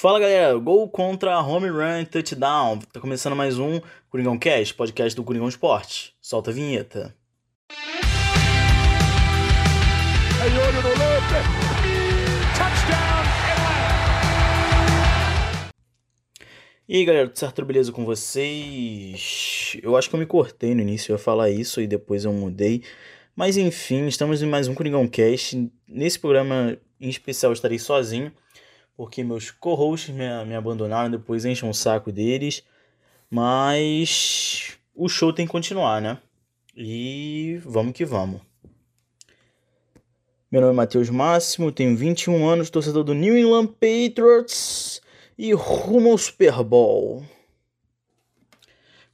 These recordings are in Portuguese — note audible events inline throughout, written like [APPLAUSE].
Fala galera, gol contra home run touchdown. Tá começando mais um Coringão Cast, podcast do Coringão Esporte. Solta a vinheta. E aí galera, tudo certo? Beleza com vocês? Eu acho que eu me cortei no início, eu ia falar isso e depois eu mudei. Mas enfim, estamos em mais um Coringão Cast. Nesse programa em especial eu estarei sozinho porque meus co-hosts me, me abandonaram, depois enchem um saco deles. Mas o show tem que continuar, né? E vamos que vamos. Meu nome é Matheus Máximo, tenho 21 anos, torcedor do New England Patriots e rumo ao Super Bowl.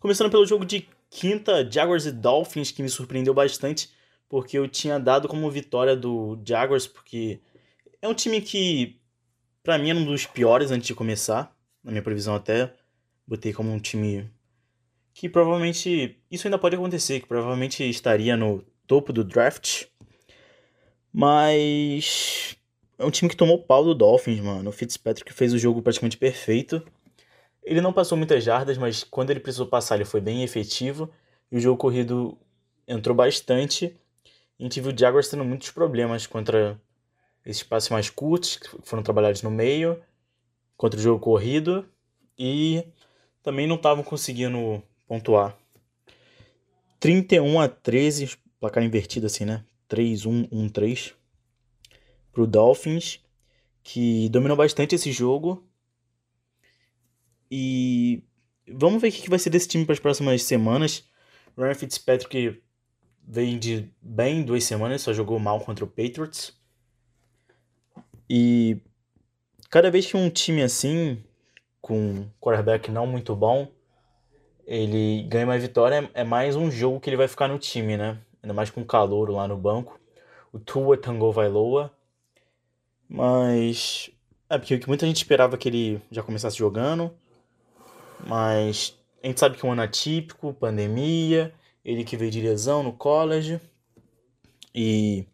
Começando pelo jogo de quinta, Jaguars e Dolphins, que me surpreendeu bastante, porque eu tinha dado como vitória do Jaguars, porque é um time que para mim era um dos piores antes de começar. Na minha previsão até botei como um time que provavelmente isso ainda pode acontecer, que provavelmente estaria no topo do draft. Mas é um time que tomou pau do Dolphins, mano. O Fitzpatrick fez o jogo praticamente perfeito. Ele não passou muitas jardas, mas quando ele precisou passar, ele foi bem efetivo. E o jogo corrido entrou bastante. A gente viu o Jaguars tendo muitos problemas contra esses passes mais curtos, que foram trabalhados no meio, contra o jogo corrido, e também não estavam conseguindo pontuar. 31 a 13, placar invertido assim, né? 3-1-1-3 pro Dolphins, que dominou bastante esse jogo. E vamos ver o que vai ser desse time para as próximas semanas. Ryan Fitzpatrick vem de bem duas semanas, só jogou mal contra o Patriots. E cada vez que um time assim, com um quarterback não muito bom, ele ganha uma vitória, é mais um jogo que ele vai ficar no time, né? Ainda mais com o calor lá no banco. O Tua Tango Vailoa. Mas. É porque muita gente esperava que ele já começasse jogando. Mas a gente sabe que é um ano atípico, pandemia, ele que veio de lesão no college. E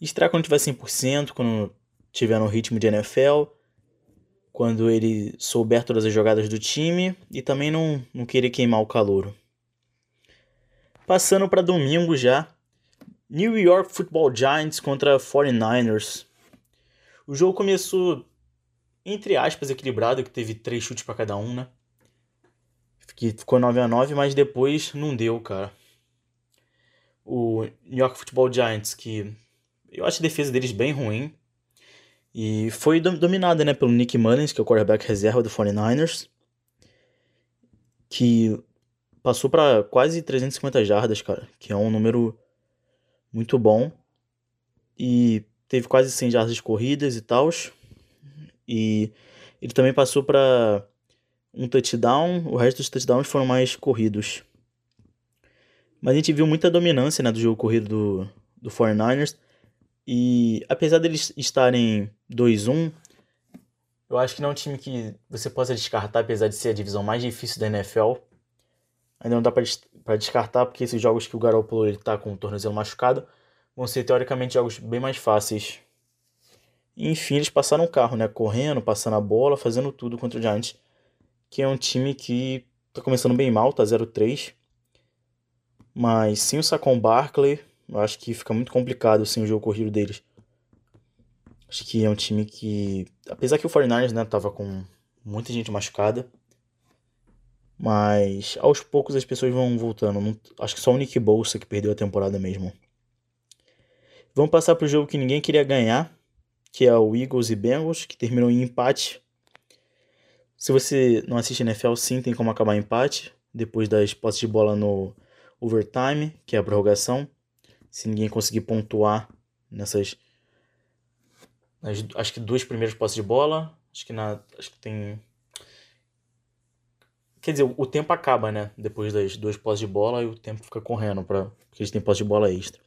estrear quando tiver 100%, quando tiver no ritmo de NFL, quando ele souber todas as jogadas do time e também não, não querer queimar o calor. Passando para domingo já, New York Football Giants contra 49ers. O jogo começou, entre aspas, equilibrado, que teve três chutes para cada um, né? Que ficou 9 a 9 mas depois não deu, cara. O New York Football Giants, que eu acho a defesa deles bem ruim, e foi dominada né, pelo Nick Mullins, que é o quarterback reserva do 49ers, que passou para quase 350 jardas, cara, que é um número muito bom. E teve quase 100 jardas corridas e tal. E ele também passou para um touchdown, o resto dos touchdowns foram mais corridos. Mas a gente viu muita dominância né, do jogo corrido do, do 49ers. E apesar deles estarem 2-1, eu acho que não é um time que você possa descartar, apesar de ser a divisão mais difícil da NFL. Ainda não dá para descartar, porque esses jogos que o Garoppolo ele tá com o tornozelo machucado vão ser teoricamente jogos bem mais fáceis. enfim, eles passaram o carro, né? Correndo, passando a bola, fazendo tudo contra o Giants, que é um time que tá começando bem mal, tá 0-3. Mas sim o Saquon Barkley, eu acho que fica muito complicado sem assim, o jogo corrido deles. Acho que é um time que, apesar que o 49ers, né, tava com muita gente machucada, mas aos poucos as pessoas vão voltando. Não, acho que só o Nick Bolsa que perdeu a temporada mesmo. Vamos passar pro jogo que ninguém queria ganhar, que é o Eagles e Bengals, que terminou em empate. Se você não assiste NFL, sim, tem como acabar em empate, depois das posses de bola no overtime, que é a prorrogação se ninguém conseguir pontuar nessas nas, acho que duas primeiras posses de bola, acho que na acho que tem Quer dizer, o tempo acaba, né? Depois das duas posses de bola e o tempo fica correndo para porque eles têm posse de bola extra.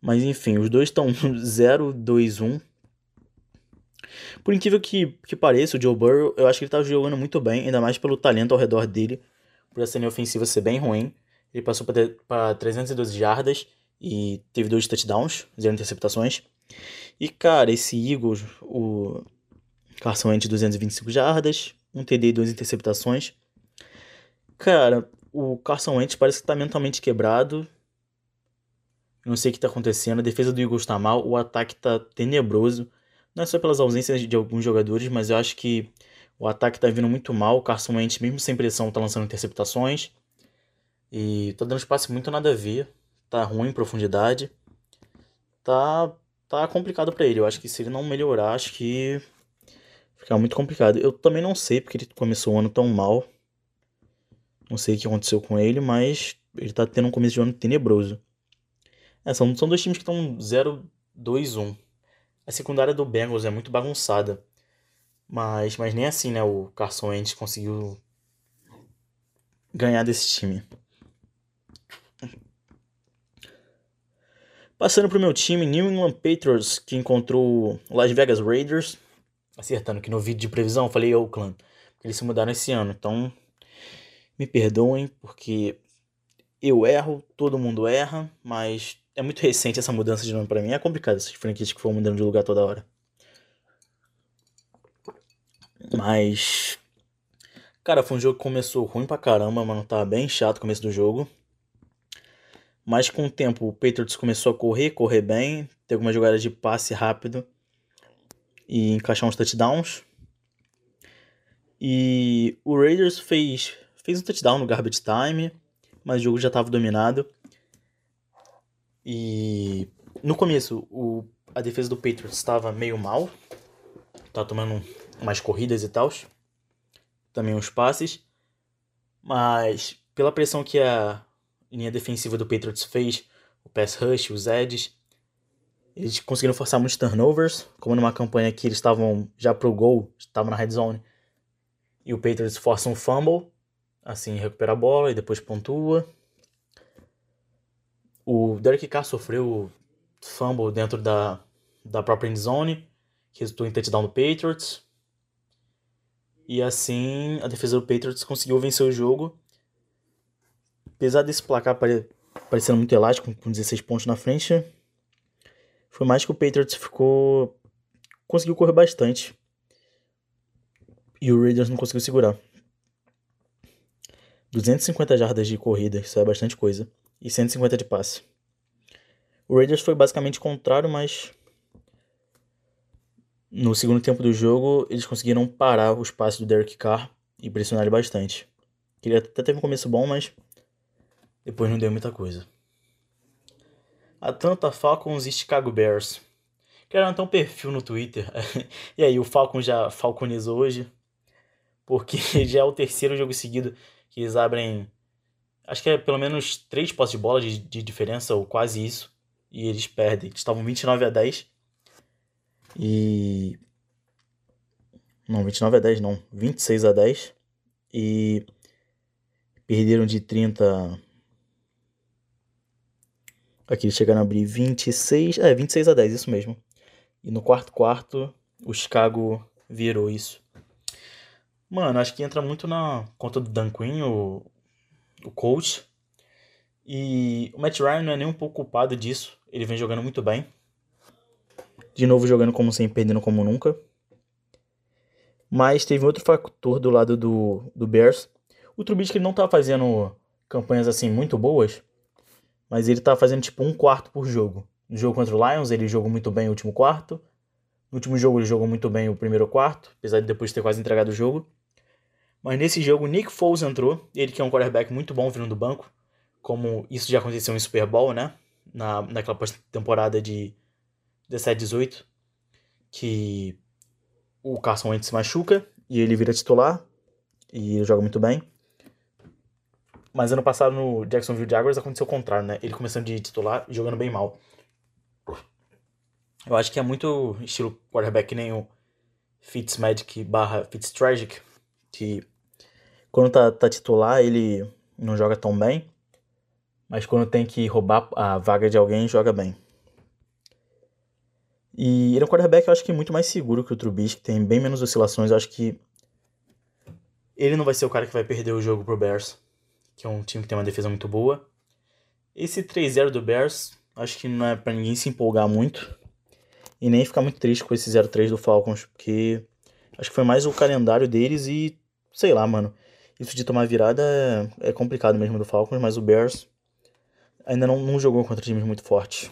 Mas enfim, os dois estão 0 2 1. Por incrível que, que pareça, o Joe Burrow, eu acho que ele tá jogando muito bem, ainda mais pelo talento ao redor dele, por essa linha ofensiva ser bem ruim. Ele passou para 312 jardas e teve dois touchdowns, zero interceptações. E cara, esse Eagles, o Carson Wentz 225 jardas, um TD e duas interceptações. Cara, o Carson Wentz parece que tá mentalmente quebrado. Não sei o que tá acontecendo. A defesa do Eagles tá mal, o ataque tá tenebroso. Não é só pelas ausências de alguns jogadores, mas eu acho que o ataque tá vindo muito mal. O Carson Wentz, mesmo sem pressão, tá lançando interceptações. E tá dando espaço muito nada a ver. Tá ruim em profundidade. Tá, tá complicado para ele. Eu acho que se ele não melhorar, acho que fica muito complicado. Eu também não sei porque ele começou o ano tão mal. Não sei o que aconteceu com ele, mas ele tá tendo um começo de ano tenebroso. É, são, são dois times que estão 0-2-1. A secundária do Bengals é muito bagunçada. Mas, mas nem assim, né? O Carson Wentz conseguiu ganhar desse time. Passando pro meu time, New England Patriots, que encontrou Las Vegas Raiders. Acertando que no vídeo de previsão eu falei Oakland. Eles se mudaram esse ano. Então, me perdoem, porque eu erro, todo mundo erra. Mas é muito recente essa mudança de nome para mim. É complicado essas franquias que foram mudando de lugar toda hora. Mas. Cara, foi um jogo que começou ruim pra caramba, mano. Tava bem chato o começo do jogo. Mas com o tempo o Patriots começou a correr, correr bem. Ter algumas jogadas de passe rápido. E encaixar uns touchdowns. E o Raiders fez, fez um touchdown no garbage time. Mas o jogo já estava dominado. E no começo o, a defesa do Patriots estava meio mal. Tava tomando mais corridas e tal. Também os passes. Mas pela pressão que a linha defensiva do Patriots fez, o pass rush, os edges, eles conseguiram forçar muitos turnovers, como numa campanha que eles estavam já pro gol, estavam na red zone. E o Patriots força um fumble, assim recupera a bola e depois pontua. O Derek Carr sofreu fumble dentro da, da própria end zone, que resultou em touchdown do Patriots. E assim a defesa do Patriots conseguiu vencer o jogo. Apesar desse placar parecendo muito elástico, com 16 pontos na frente, foi mais que o Patriots ficou. conseguiu correr bastante. E o Raiders não conseguiu segurar. 250 jardas de corrida, isso é bastante coisa. E 150 de passe. O Raiders foi basicamente contrário, mas no segundo tempo do jogo, eles conseguiram parar os passes do Derek Carr e pressionar ele bastante. Ele até teve um começo bom, mas depois não deu muita coisa. Atlanta Falcons e Chicago Bears. Criaram até um perfil no Twitter. [LAUGHS] e aí, o Falcon já falconizou hoje. Porque [LAUGHS] já é o terceiro jogo seguido que eles abrem. Acho que é pelo menos três postes de bola de, de diferença, ou quase isso. E eles perdem. Eles estavam 29 a 10 e. Não, 29 a 10 não. 26 a 10. E. Perderam de 30. Aqui chegaram a abrir 26. É, 26 a 10, isso mesmo. E no quarto quarto, o Chicago virou isso. Mano, acho que entra muito na conta do Dan Quinn, o, o coach. E o Matt Ryan não é nem um pouco culpado disso. Ele vem jogando muito bem. De novo jogando como sempre, perdendo como nunca. Mas teve outro fator do lado do, do Bears. O Trubisky não tá fazendo campanhas assim muito boas, mas ele tá fazendo tipo um quarto por jogo. No jogo contra o Lions ele jogou muito bem o último quarto. No último jogo ele jogou muito bem o primeiro quarto, apesar de depois ter quase entregado o jogo. Mas nesse jogo Nick Foles entrou, ele que é um quarterback muito bom vindo do banco, como isso já aconteceu em Super Bowl, né? Na, naquela temporada de 17, 18, que o Carson Wentz se machuca e ele vira titular e ele joga muito bem. Mas ano passado no Jacksonville Jaguars aconteceu o contrário, né? Ele começando de titular e jogando bem mal. Eu acho que é muito estilo quarterback que nem o Fitzmagic barra Fitztragic, que quando tá, tá titular ele não joga tão bem, mas quando tem que roubar a vaga de alguém, joga bem. E ele é um quarterback, eu acho que muito mais seguro que o Trubisky, tem bem menos oscilações. Eu acho que ele não vai ser o cara que vai perder o jogo pro Bears, que é um time que tem uma defesa muito boa. Esse 3-0 do Bears, acho que não é para ninguém se empolgar muito. E nem ficar muito triste com esse 0-3 do Falcons, porque Acho que foi mais o calendário deles e, sei lá, mano. Isso de tomar virada é, é complicado mesmo do Falcons, mas o Bears ainda não, não jogou contra times muito fortes.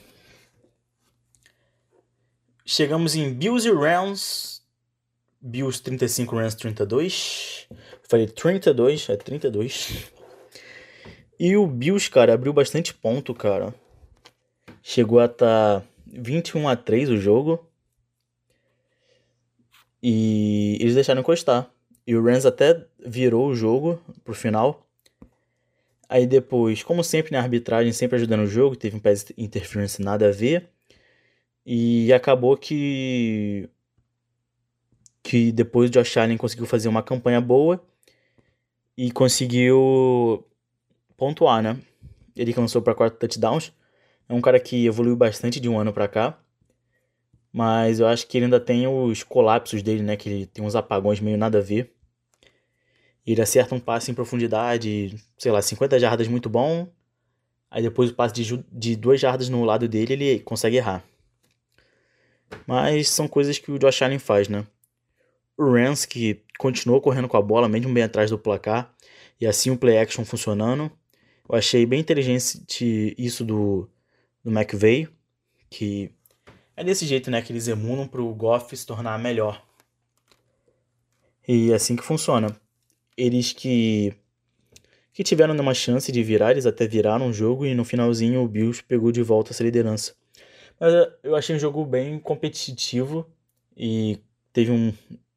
Chegamos em Bills e Rams. Bills 35, Rams 32. Falei 32, é 32. E o Bills, cara, abriu bastante ponto, cara. Chegou a estar tá 21 a 3 o jogo. E eles deixaram encostar. E o Rams até virou o jogo pro final. Aí depois, como sempre na arbitragem, sempre ajudando o jogo, teve um pass interference nada a ver. E acabou que que depois o Josh Allen conseguiu fazer uma campanha boa e conseguiu pontuar, né? Ele lançou para quatro touchdowns. É um cara que evoluiu bastante de um ano para cá. Mas eu acho que ele ainda tem os colapsos dele, né? Que ele tem uns apagões meio nada a ver. Ele acerta um passe em profundidade, sei lá, 50 jardas muito bom. Aí depois o passe de, de duas jardas no lado dele, ele consegue errar. Mas são coisas que o Josh Allen faz, né? O Rams, que continuou correndo com a bola, mesmo bem atrás do placar. E assim o play action funcionando. Eu achei bem inteligente isso do, do McVeigh, que é desse jeito, né, que eles emunam para o Goff se tornar melhor. E é assim que funciona. Eles que que tiveram uma chance de virar, eles até viraram o jogo e no finalzinho o Bills pegou de volta essa liderança. Mas eh, eu achei um jogo bem competitivo e teve um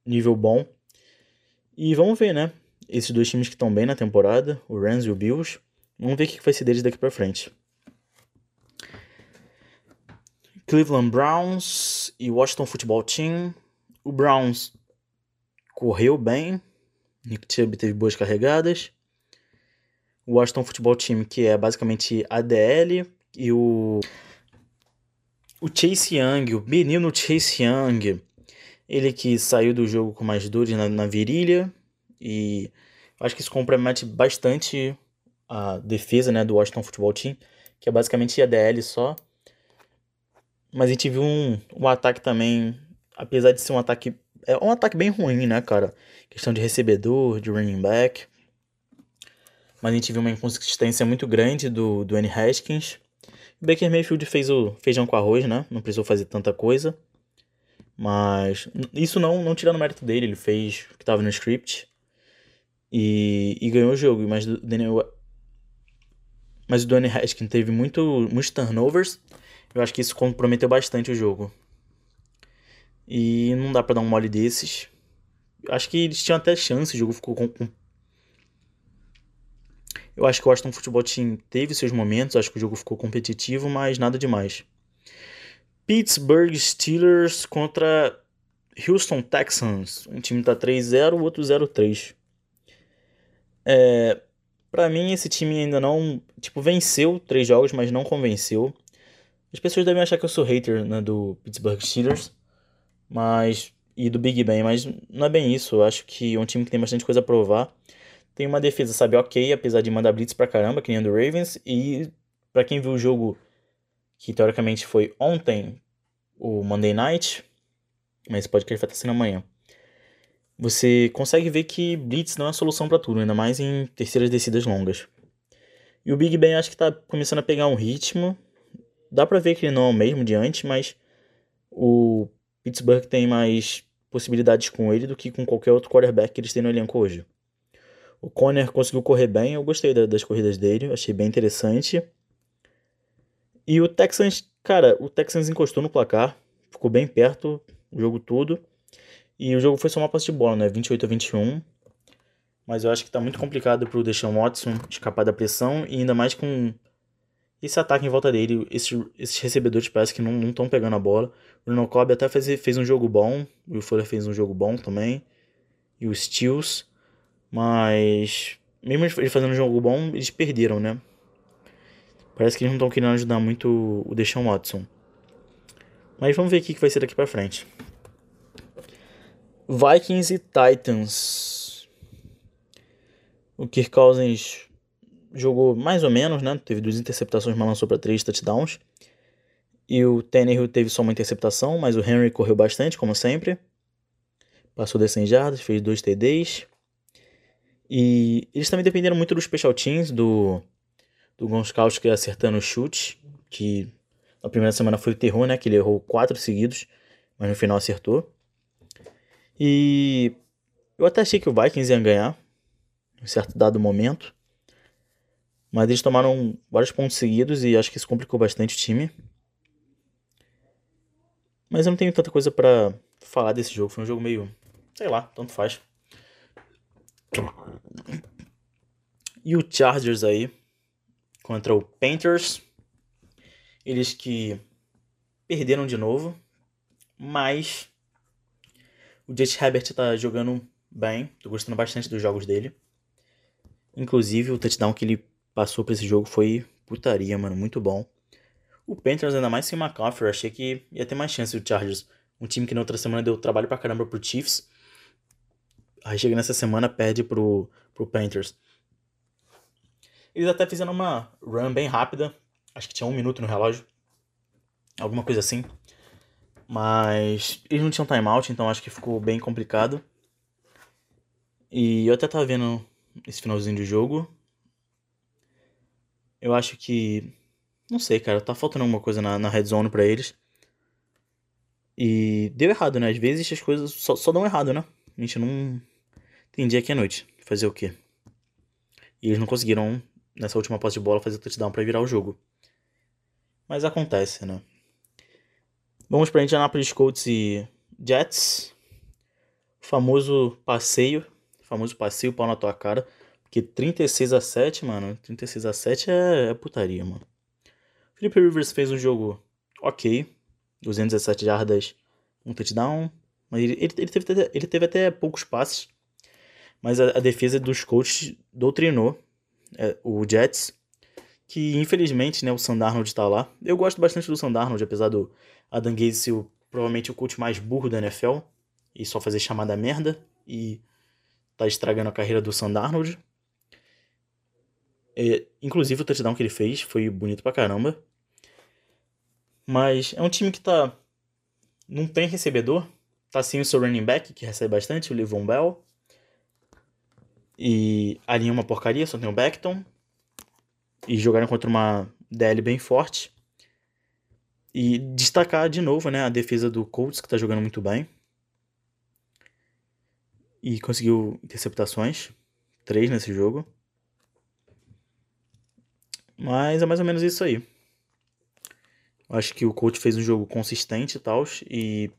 nível bom. E vamos ver, né? Esses dois times que estão bem na temporada, o Rams e o Bills. Vamos ver o que vai ser deles daqui para frente. Cleveland Browns e Washington Football Team. O Browns correu bem. Nick Chubb teve boas carregadas. O Washington Football Team, que é basicamente ADL. E o, o Chase Young, o menino Chase Young. Ele que saiu do jogo com mais dores na, na virilha. E acho que isso compromete bastante a defesa né, do Washington Football Team, que é basicamente ADL só. Mas a gente viu um, um ataque também, apesar de ser um ataque. É um ataque bem ruim, né, cara? Questão de recebedor, de running back. Mas a gente viu uma inconsistência muito grande do, do N. Haskins. O Baker Mayfield fez o feijão com arroz, né? Não precisou fazer tanta coisa. Mas isso não, não tirando o mérito dele, ele fez o que estava no script. E, e ganhou o jogo. Mas o Daniel, mas o Dwayne Haskins teve muito, muitos turnovers. Eu acho que isso comprometeu bastante o jogo. E não dá para dar um mole desses. Eu acho que eles tinham até chance, o jogo ficou com, com... Eu acho que o Washington Football Team teve seus momentos, acho que o jogo ficou competitivo, mas nada demais. Pittsburgh Steelers contra Houston Texans. Um time tá 3-0, o outro 0-3. É, para mim, esse time ainda não. Tipo, venceu três jogos, mas não convenceu. As pessoas devem achar que eu sou hater né, do Pittsburgh Steelers. Mas. E do Big Ben, mas não é bem isso. Eu acho que é um time que tem bastante coisa a provar. Tem uma defesa, sabe, ok, apesar de mandar blitz pra caramba, que nem do Ravens. E para quem viu o jogo que teoricamente foi ontem, o Monday Night, mas pode que ele vai estar sendo amanhã você consegue ver que blitz não é a solução para tudo, ainda mais em terceiras descidas longas. E o Big Ben acho que está começando a pegar um ritmo. Dá para ver que não é o mesmo de antes, mas o Pittsburgh tem mais possibilidades com ele do que com qualquer outro quarterback que eles têm no elenco hoje. O Conner conseguiu correr bem, eu gostei das corridas dele, achei bem interessante. E o Texans, cara, o Texans encostou no placar, ficou bem perto o jogo todo. E o jogo foi só uma posse de bola, né? 28 a 21. Mas eu acho que tá muito complicado pro Deshaun Watson escapar da pressão e ainda mais com esse ataque em volta dele. Esses, esses recebedores parece que não estão pegando a bola. O Bruno Cobb até fez, fez um jogo bom. O Fuller fez um jogo bom também. E o Steels. Mas mesmo ele fazendo um jogo bom, eles perderam, né? Parece que eles não estão querendo ajudar muito o Deshaun Watson. Mas vamos ver o que vai ser daqui pra frente. Vikings e Titans. O Kirk Cousins jogou mais ou menos, né? Teve duas interceptações, mas lançou para três touchdowns. E o Tannehill teve só uma interceptação, mas o Henry correu bastante, como sempre. Passou das 100 jardas, fez dois TDs. E eles também dependeram muito dos special teams, do, do Gonskowski acertando o chute, que na primeira semana foi o terror, né? Que ele errou quatro seguidos, mas no final acertou. E eu até achei que o Vikings ia ganhar, em certo dado momento. Mas eles tomaram vários pontos seguidos e acho que isso complicou bastante o time. Mas eu não tenho tanta coisa para falar desse jogo. Foi um jogo meio. Sei lá, tanto faz. E o Chargers aí contra o Panthers. Eles que perderam de novo, mas o Jake Herbert tá jogando bem, tô gostando bastante dos jogos dele. Inclusive o touchdown que ele passou para esse jogo foi putaria, mano, muito bom. O Panthers ainda mais sem McCaffrey, achei que ia ter mais chance do Chargers. Um time que na outra semana deu trabalho pra caramba pro Chiefs. Aí chega nessa semana, perde pro, pro Panthers. Eles até fizeram uma run bem rápida. Acho que tinha um minuto no relógio. Alguma coisa assim. Mas eles não tinham timeout, então acho que ficou bem complicado. E eu até tava vendo esse finalzinho de jogo. Eu acho que. Não sei, cara. Tá faltando alguma coisa na, na red zone pra eles. E deu errado, né? Às vezes as coisas só, só dão errado, né? A gente não. Tem dia que é noite. Fazer o quê? E eles não conseguiram nessa última posse de bola fazer o touchdown para virar o jogo. Mas acontece, né? Vamos para Indianapolis Colts e Jets. O famoso passeio, famoso passeio pau na tua cara, porque 36 a 7, mano, 36 a 7 é, é putaria, mano. Felipe Rivers fez um jogo ok, 217 jardas, um touchdown, mas ele, ele, ele, teve, ele teve até poucos passes, mas a, a defesa dos Colts doutrinou é, o Jets, que infelizmente né, o Sandarnold está lá. Eu gosto bastante do Sandarnold, apesar do Adam Gaze ser o, provavelmente o coach mais burro da NFL e só fazer chamada merda. E tá estragando a carreira do Sandarnold. É, inclusive o touchdown que ele fez foi bonito pra caramba. Mas é um time que tá. Não tem recebedor. Tá sem o seu running back, que recebe bastante, o Levon Bell. E a linha é uma porcaria, só tem o Beckton. E jogaram contra uma DL bem forte. E destacar de novo né, a defesa do Colts, que está jogando muito bem. E conseguiu interceptações. Três nesse jogo. Mas é mais ou menos isso aí. Acho que o Colts fez um jogo consistente e tal. E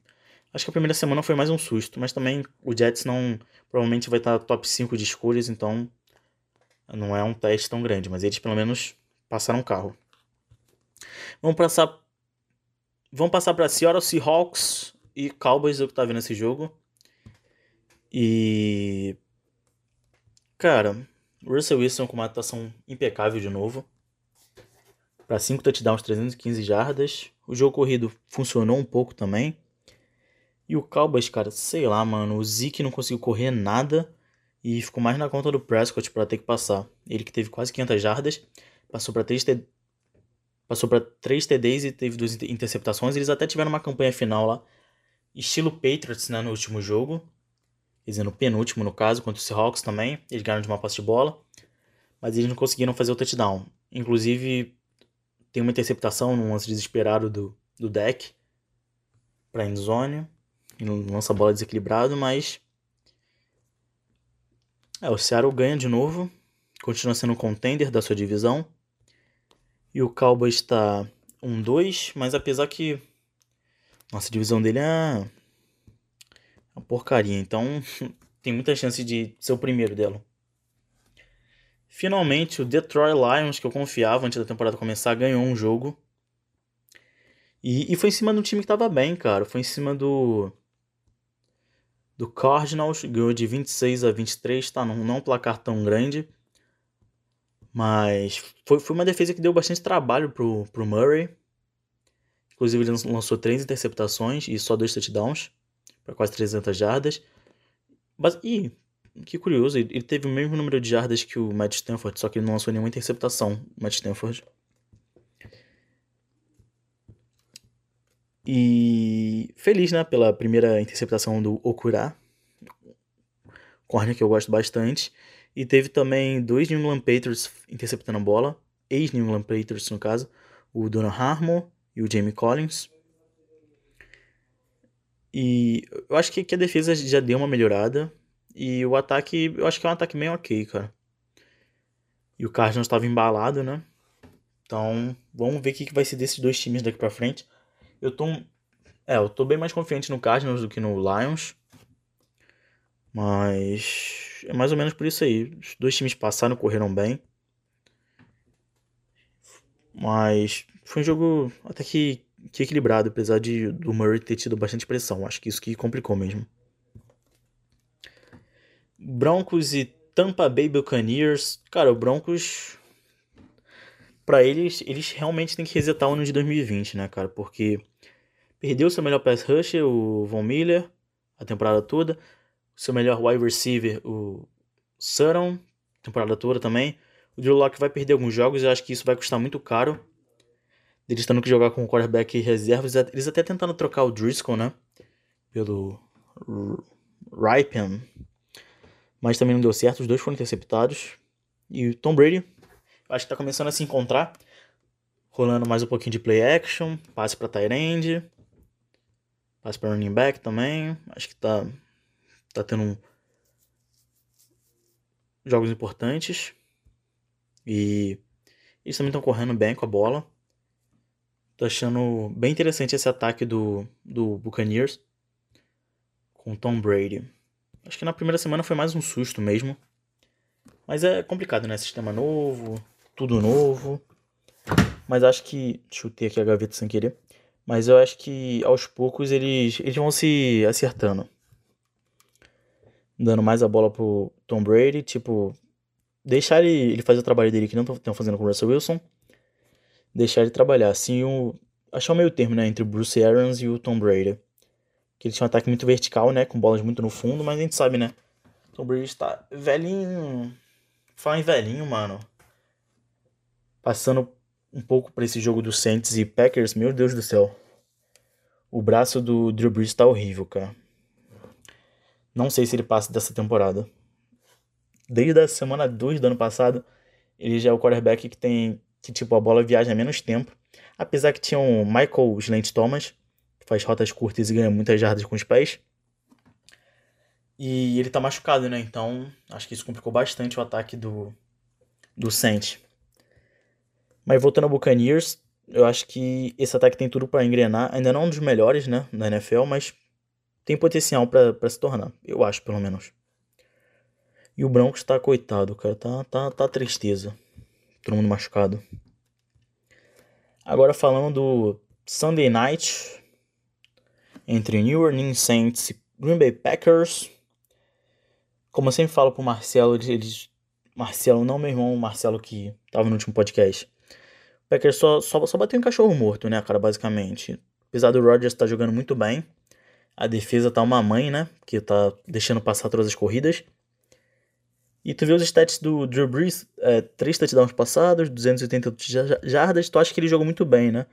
Acho que a primeira semana foi mais um susto, mas também o Jets não provavelmente vai estar top 5 de escolhas, então não é um teste tão grande, mas eles pelo menos passaram o carro. Vamos passar Vamos passar para Seattle Seahawks e Cowboys, eu que tá vendo esse jogo. E cara, Russell Wilson com uma atuação impecável de novo. Para 5 touchdowns, 315 jardas. O jogo corrido funcionou um pouco também. E o Cowboys, cara, sei lá, mano. O Zeke não conseguiu correr nada e ficou mais na conta do Prescott para ter que passar. Ele que teve quase 500 jardas, passou para 3 t... passou para 3 TDs e teve duas interceptações. Eles até tiveram uma campanha final lá, estilo Patriots, né, no último jogo. Dizer, no penúltimo, no caso, contra o Seahawks também. Eles ganharam de uma posse de bola. Mas eles não conseguiram fazer o touchdown. Inclusive, tem uma interceptação num lance desesperado do, do deck para endzone não lança bola desequilibrado, mas. É, o Seattle ganha de novo, continua sendo um contender da sua divisão. E o Cowboys está 1-2, mas apesar que. Nossa, a divisão dele é. Uma porcaria, então [LAUGHS] tem muita chance de ser o primeiro dela. Finalmente, o Detroit Lions, que eu confiava antes da temporada começar, ganhou um jogo. E, e foi em cima do time que tava bem, cara. Foi em cima do do Cardinals, ganhou de 26 a 23, tá? Não, não um placar tão grande. Mas foi, foi uma defesa que deu bastante trabalho pro, pro Murray. Inclusive, ele lançou três interceptações e só dois touchdowns, para quase 300 jardas. Mas, e, que curioso, ele teve o mesmo número de jardas que o Matt Stanford, só que ele não lançou nenhuma interceptação, Matt Stanford. E feliz, né, pela primeira interceptação do Okura. corner que eu gosto bastante. E teve também dois New England Patriots interceptando a bola, ex-New England Patriots no caso, o Donald Harmon e o Jamie Collins. E eu acho que, que a defesa já deu uma melhorada. E o ataque, eu acho que é um ataque meio ok, cara. E o Cardinals estava embalado, né? Então, vamos ver o que vai ser desses dois times daqui pra frente. Eu tô. É, eu tô bem mais confiante no Cardinals do que no Lions. Mas. É mais ou menos por isso aí. Os dois times passaram, correram bem. Mas. Foi um jogo até que que equilibrado, apesar de do Murray ter tido bastante pressão. Acho que isso que complicou mesmo. Broncos e Tampa Bay Buccaneers. Cara, o Broncos para eles, eles realmente têm que resetar o ano de 2020, né, cara? Porque perdeu seu melhor pass rusher, o Von Miller, a temporada toda. Seu melhor wide receiver, o Sutton, temporada toda também. O Drew Locke vai perder alguns jogos e eu acho que isso vai custar muito caro eles tendo que jogar com o quarterback reserva. Eles até tentando trocar o Driscoll, né? Pelo Ripon. Mas também não deu certo. Os dois foram interceptados. E o Tom Brady, acho que tá começando a se encontrar. Rolando mais um pouquinho de play action. Passe pra Tyrande. Passe pra running back também. Acho que tá, tá tendo um... jogos importantes. E eles também estão correndo bem com a bola. Tô achando bem interessante esse ataque do, do Buccaneers com Tom Brady. Acho que na primeira semana foi mais um susto mesmo. Mas é complicado, né? Sistema novo, tudo novo. Mas acho que. Chutei aqui a gaveta sem querer. Mas eu acho que aos poucos eles, eles vão se acertando. Dando mais a bola pro Tom Brady. Tipo, deixar ele, ele fazer o trabalho dele que não estão fazendo com o Russell Wilson deixar ele trabalhar. Assim, o, achar o meio termo, né, entre o Bruce Arians e o Tom Brady. Que ele tinha um ataque muito vertical, né, com bolas muito no fundo, mas a gente sabe, né, Tom Brady está velhinho. Fala em velhinho, mano. Passando um pouco para esse jogo do Saints e Packers, meu Deus do céu. O braço do Drew Brees tá horrível, cara. Não sei se ele passa dessa temporada. Desde a semana 2 do ano passado, ele já é o quarterback que tem que tipo a bola viaja menos tempo. Apesar que tinha o Michael Slant Thomas, que faz rotas curtas e ganha muitas jardas com os pés. E ele tá machucado, né? Então, acho que isso complicou bastante o ataque do do Saints. Mas voltando ao Buccaneers, eu acho que esse ataque tem tudo para engrenar. Ainda não um dos melhores, né, na NFL, mas tem potencial para se tornar. Eu acho, pelo menos. E o Broncos tá coitado, cara. Tá, tá, tá tristeza todo mundo machucado. Agora falando do Sunday Night entre New Orleans Saints e Green Bay Packers. Como eu sempre falo pro Marcelo, eles, Marcelo, não meu irmão, Marcelo que tava no último podcast. O Packers só, só, só bateu em cachorro morto, né, cara, basicamente. Apesar do Rodgers estar tá jogando muito bem, a defesa tá uma mãe, né, que tá deixando passar todas as corridas. E tu vê os stats do Drew Brees, é, 3 touchdowns passados, 280 jardas, tu acha que ele jogou muito bem, né?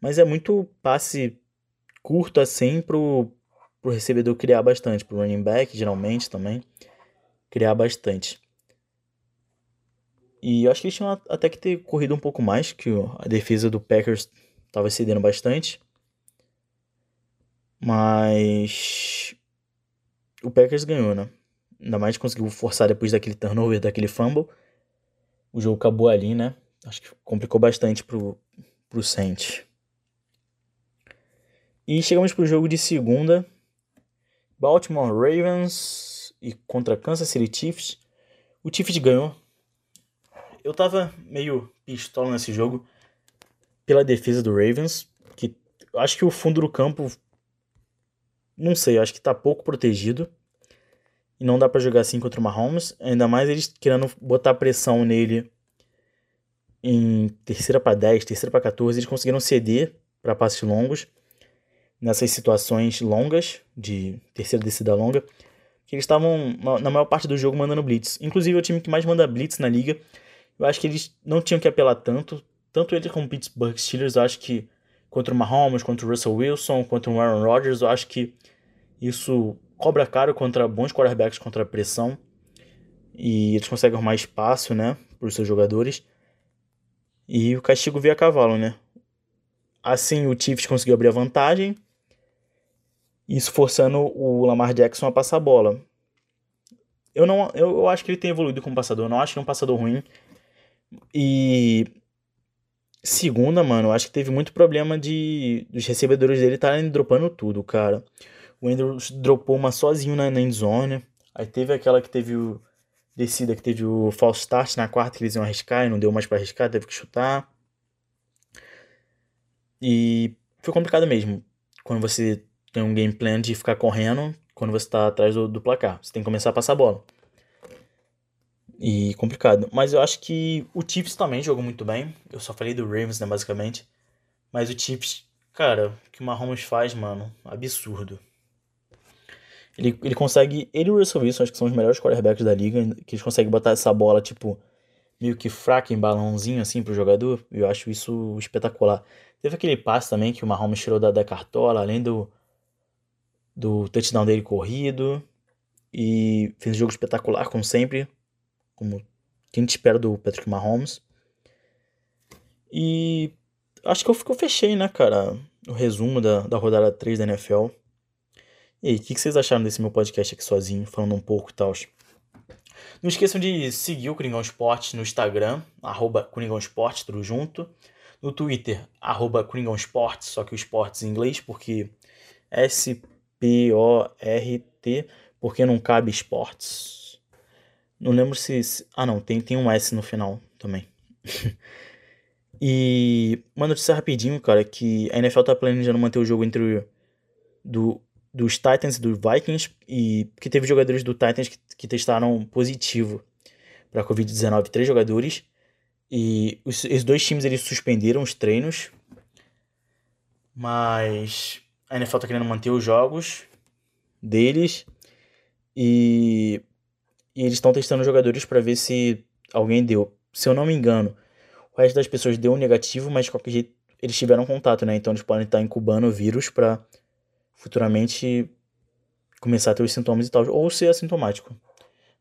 Mas é muito passe curto assim pro, pro recebedor criar bastante, pro running back, geralmente também, criar bastante. E eu acho que eles tinham até que ter corrido um pouco mais, que a defesa do Packers estava cedendo bastante. Mas o Packers ganhou, né? Ainda mais conseguiu forçar depois daquele turnover, daquele fumble. O jogo acabou ali, né? Acho que complicou bastante pro, pro Saints. E chegamos pro jogo de segunda. Baltimore Ravens e contra Kansas City Chiefs. O Chiefs ganhou. Eu tava meio pistola nesse jogo pela defesa do Ravens, que acho que o fundo do campo não sei, acho que tá pouco protegido. E não dá para jogar assim contra o Mahomes. Ainda mais eles querendo botar pressão nele em terceira para 10, terceira para 14. Eles conseguiram ceder para passes longos. Nessas situações longas, de terceira descida longa. Que eles estavam, na maior parte do jogo, mandando blitz. Inclusive, é o time que mais manda blitz na liga. Eu acho que eles não tinham que apelar tanto. Tanto ele como o Pittsburgh Steelers, eu acho que contra o Mahomes, contra o Russell Wilson, contra o Aaron Rodgers, eu acho que isso cobra caro contra bons quarterbacks contra pressão. E eles conseguem arrumar espaço, né, para os seus jogadores. E o castigo veio a cavalo, né? Assim o Chiefs conseguiu abrir a vantagem. Isso forçando o Lamar Jackson a passar a bola. Eu não eu, eu acho que ele tem evoluído como passador, eu não acho que é um passador ruim. E segunda, mano, eu acho que teve muito problema de dos recebedores dele estarem dropando tudo, cara. O Andrews dropou uma sozinho na, na endzone. Aí teve aquela que teve o descida que teve o false start na quarta que eles iam arriscar e não deu mais para arriscar, teve que chutar. E foi complicado mesmo. Quando você tem um game plan de ficar correndo, quando você está atrás do, do, placar. Você tem que começar a passar a bola. E complicado. Mas eu acho que o Chiefs também jogou muito bem. Eu só falei do Ravens, né, basicamente. Mas o Chiefs, cara, o que o Mahomes faz, mano, absurdo. Ele, ele consegue. Ele e o Russell Wilson, acho que são os melhores quarterbacks da liga. Que eles conseguem botar essa bola, tipo, meio que fraca em balãozinho, assim, pro jogador. Eu acho isso espetacular. Teve aquele passe também que o Mahomes tirou da, da cartola, além do, do touchdown dele corrido. E fez um jogo espetacular, como sempre. Como quem te espera do Patrick Mahomes. E acho que eu, eu fechei, né, cara? O resumo da, da rodada 3 da NFL. E aí, o que, vocês acharam desse meu podcast aqui sozinho, falando um pouco e tal? Não esqueçam de seguir o Coringão Esporte no Instagram, arroba Coringão Esporte, tudo junto. No Twitter, arroba Coringão Esporte, só que o esportes em inglês, porque S-P-O-R-T, porque não cabe esportes. Não lembro se... Ah, não, tem, tem um S no final também. [LAUGHS] e uma notícia rapidinho, cara, que a NFL tá planejando manter o jogo entre do dos Titans e do Vikings e que teve jogadores do Titans que, que testaram positivo para a Covid-19, três jogadores. E os, esses dois times eles suspenderam os treinos, mas a NFL está querendo manter os jogos deles e, e eles estão testando jogadores para ver se alguém deu. Se eu não me engano, o resto das pessoas deu um negativo, mas de qualquer jeito eles tiveram contato, né? Então eles podem estar incubando o vírus para futuramente começar a ter os sintomas e tal, ou ser assintomático.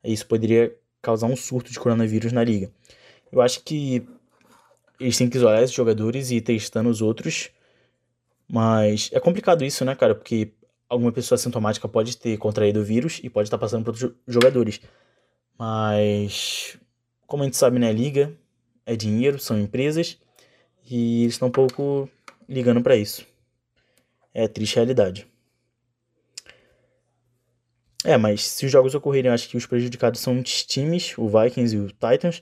Isso poderia causar um surto de coronavírus na liga. Eu acho que eles têm que isolar esses jogadores e ir testando os outros, mas é complicado isso, né, cara? Porque alguma pessoa assintomática pode ter contraído o vírus e pode estar passando para outros jogadores. Mas, como a gente sabe, né, liga é dinheiro, são empresas e eles estão um pouco ligando para isso. É triste realidade. É, mas se os jogos ocorrerem, acho que os prejudicados são os times, o Vikings e o Titans,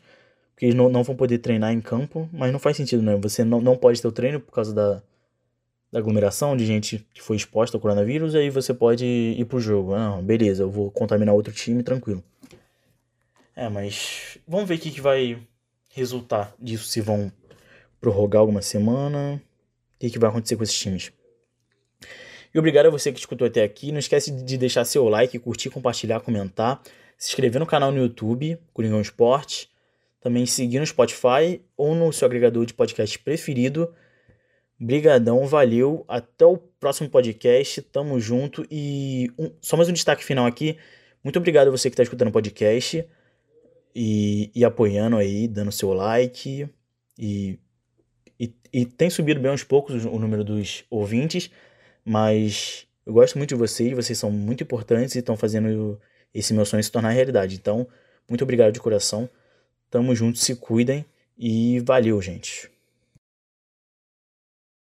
porque eles não, não vão poder treinar em campo, mas não faz sentido, né? Você não, não pode ter o treino por causa da, da aglomeração de gente que foi exposta ao coronavírus, e aí você pode ir pro jogo. Ah, beleza, eu vou contaminar outro time, tranquilo. É, mas vamos ver o que, que vai resultar disso, se vão prorrogar alguma semana, o que, que vai acontecer com esses times. E obrigado a você que escutou até aqui. Não esquece de deixar seu like, curtir, compartilhar, comentar. Se inscrever no canal no YouTube, Coringão Esporte. Também seguir no Spotify ou no seu agregador de podcast preferido. Brigadão, valeu. Até o próximo podcast. Tamo junto. E um, só mais um destaque final aqui. Muito obrigado a você que está escutando o podcast e, e, apoiando aí, dando seu like. E, e, e tem subido bem aos poucos o, o número dos ouvintes. Mas eu gosto muito de vocês, vocês são muito importantes e estão fazendo esse meu sonho se tornar realidade. Então, muito obrigado de coração. Tamo junto, se cuidem e valeu, gente.